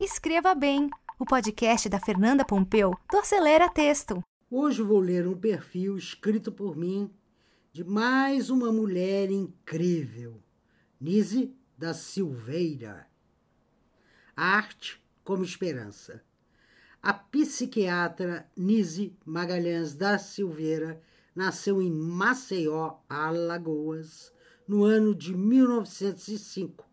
Escreva Bem, o podcast da Fernanda Pompeu do Acelera Texto. Hoje vou ler um perfil escrito por mim de mais uma mulher incrível, Nise da Silveira. Arte como esperança. A psiquiatra Nise Magalhães da Silveira nasceu em Maceió, Alagoas, no ano de 1905.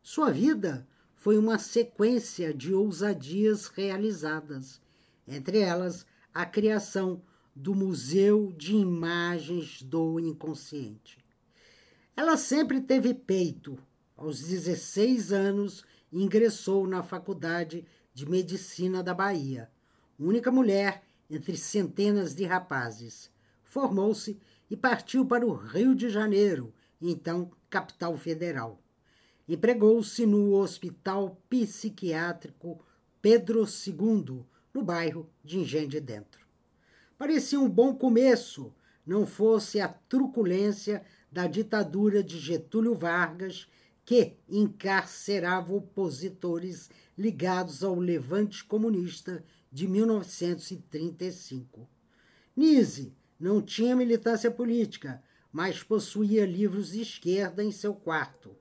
Sua vida foi uma sequência de ousadias realizadas, entre elas a criação do Museu de Imagens do Inconsciente. Ela sempre teve peito. Aos 16 anos, ingressou na Faculdade de Medicina da Bahia, única mulher entre centenas de rapazes. Formou-se e partiu para o Rio de Janeiro, então capital federal. Empregou-se no Hospital Psiquiátrico Pedro II, no bairro de Engenho de Dentro. Parecia um bom começo, não fosse a truculência da ditadura de Getúlio Vargas, que encarcerava opositores ligados ao levante comunista de 1935. Nise não tinha militância política, mas possuía livros de esquerda em seu quarto.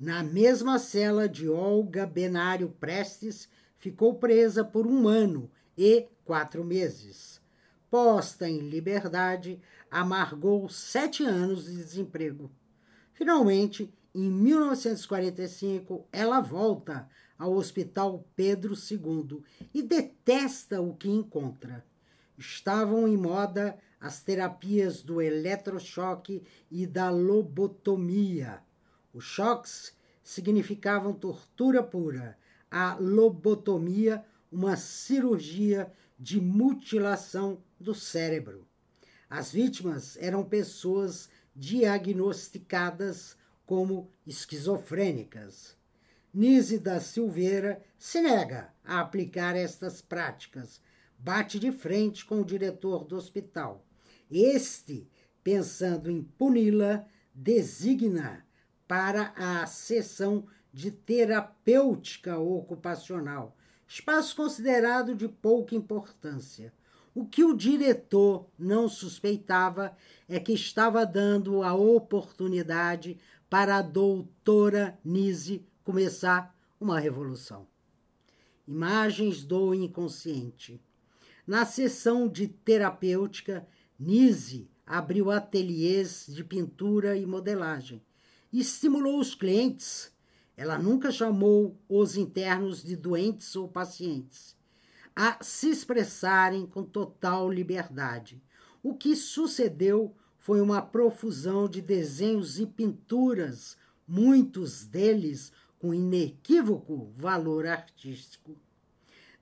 Na mesma cela de Olga Benário Prestes, ficou presa por um ano e quatro meses. Posta em liberdade, amargou sete anos de desemprego. Finalmente, em 1945, ela volta ao Hospital Pedro II e detesta o que encontra. Estavam em moda as terapias do eletrochoque e da lobotomia. Os choques significavam tortura pura, a lobotomia, uma cirurgia de mutilação do cérebro. As vítimas eram pessoas diagnosticadas como esquizofrênicas. Nise da Silveira se nega a aplicar estas práticas, bate de frente com o diretor do hospital. Este, pensando em puni-la, designa para a sessão de terapêutica ocupacional, espaço considerado de pouca importância. O que o diretor não suspeitava é que estava dando a oportunidade para a doutora Nise começar uma revolução. Imagens do inconsciente. Na sessão de terapêutica, Nise abriu ateliês de pintura e modelagem estimulou os clientes. Ela nunca chamou os internos de doentes ou pacientes a se expressarem com total liberdade. O que sucedeu foi uma profusão de desenhos e pinturas, muitos deles com inequívoco valor artístico.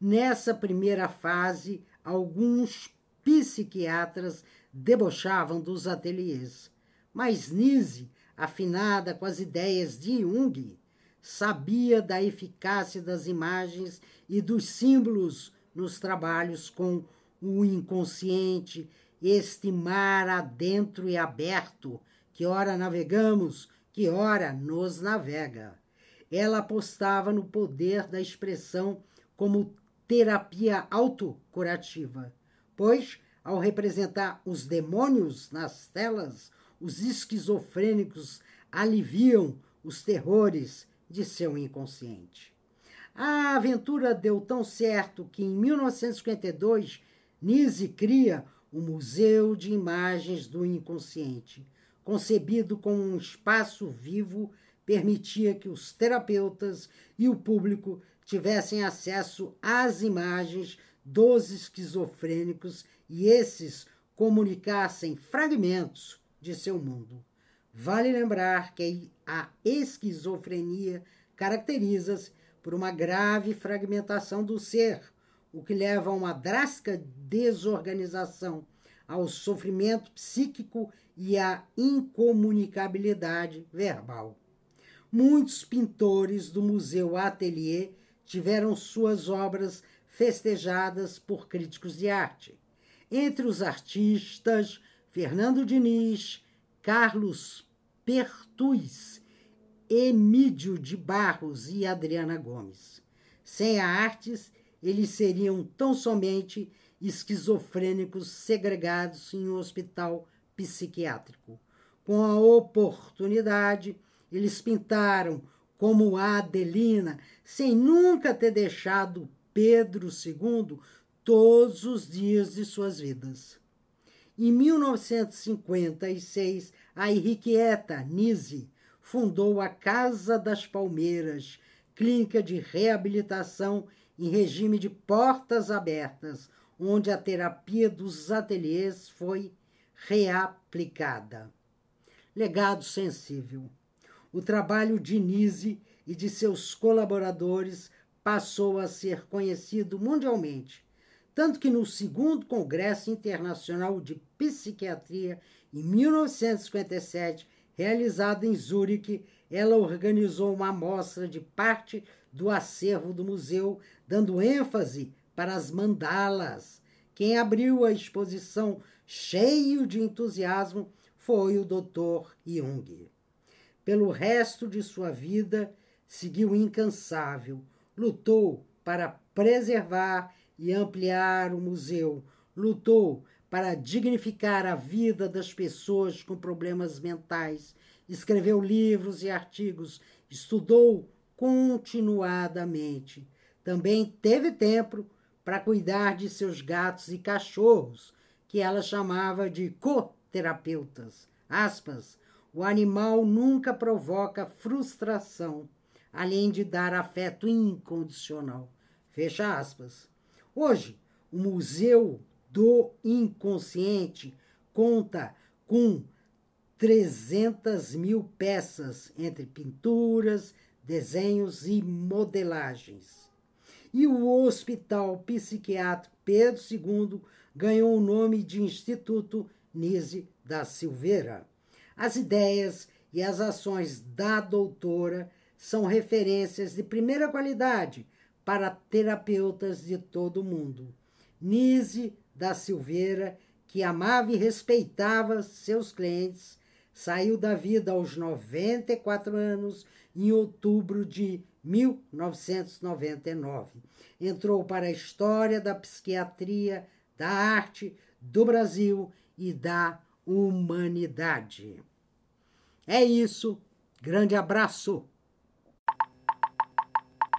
Nessa primeira fase, alguns psiquiatras debochavam dos ateliês, mas Nise, afinada com as ideias de Jung, sabia da eficácia das imagens e dos símbolos nos trabalhos com o inconsciente, este mar adentro e aberto, que ora navegamos, que ora nos navega. Ela apostava no poder da expressão como terapia autocurativa, pois, ao representar os demônios nas telas, os esquizofrênicos aliviam os terrores de seu inconsciente. A aventura deu tão certo que, em 1952, Nise cria o Museu de Imagens do Inconsciente, concebido como um espaço vivo permitia que os terapeutas e o público tivessem acesso às imagens dos esquizofrênicos e esses comunicassem fragmentos de seu mundo. Vale lembrar que a esquizofrenia caracteriza-se por uma grave fragmentação do ser, o que leva a uma drástica desorganização, ao sofrimento psíquico e à incomunicabilidade verbal. Muitos pintores do Museu Atelier tiveram suas obras festejadas por críticos de arte. Entre os artistas, Fernando Diniz, Carlos Pertuz, Emídio de Barros e Adriana Gomes. Sem a artes, eles seriam tão somente esquizofrênicos segregados em um hospital psiquiátrico. Com a oportunidade, eles pintaram como Adelina, sem nunca ter deixado Pedro II todos os dias de suas vidas. Em 1956, a Henriqueta Nise fundou a Casa das Palmeiras, clínica de reabilitação em regime de portas abertas, onde a terapia dos ateliês foi reaplicada. Legado sensível. O trabalho de Nise e de seus colaboradores passou a ser conhecido mundialmente, tanto que no segundo Congresso Internacional de Psiquiatria, em 1957, realizado em Zurique, ela organizou uma amostra de parte do acervo do museu, dando ênfase para as mandalas. Quem abriu a exposição cheio de entusiasmo foi o Dr. Jung. Pelo resto de sua vida, seguiu incansável, lutou para preservar e ampliar o museu, lutou para dignificar a vida das pessoas com problemas mentais, escreveu livros e artigos, estudou continuadamente. Também teve tempo para cuidar de seus gatos e cachorros, que ela chamava de coterapeutas. Aspas, o animal nunca provoca frustração além de dar afeto incondicional. Fecha aspas. Hoje, o Museu do Inconsciente conta com 300 mil peças entre pinturas, desenhos e modelagens. E o Hospital Psiquiátrico Pedro II ganhou o nome de Instituto Nise da Silveira. As ideias e as ações da doutora são referências de primeira qualidade para terapeutas de todo o mundo. Nise da Silveira, que amava e respeitava seus clientes, saiu da vida aos 94 anos em outubro de 1999. Entrou para a história da psiquiatria, da arte, do Brasil e da humanidade. É isso. Grande abraço.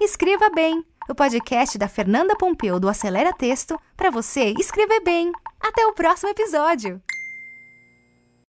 Escreva Bem, o podcast da Fernanda Pompeu do Acelera Texto para você escrever bem. Até o próximo episódio!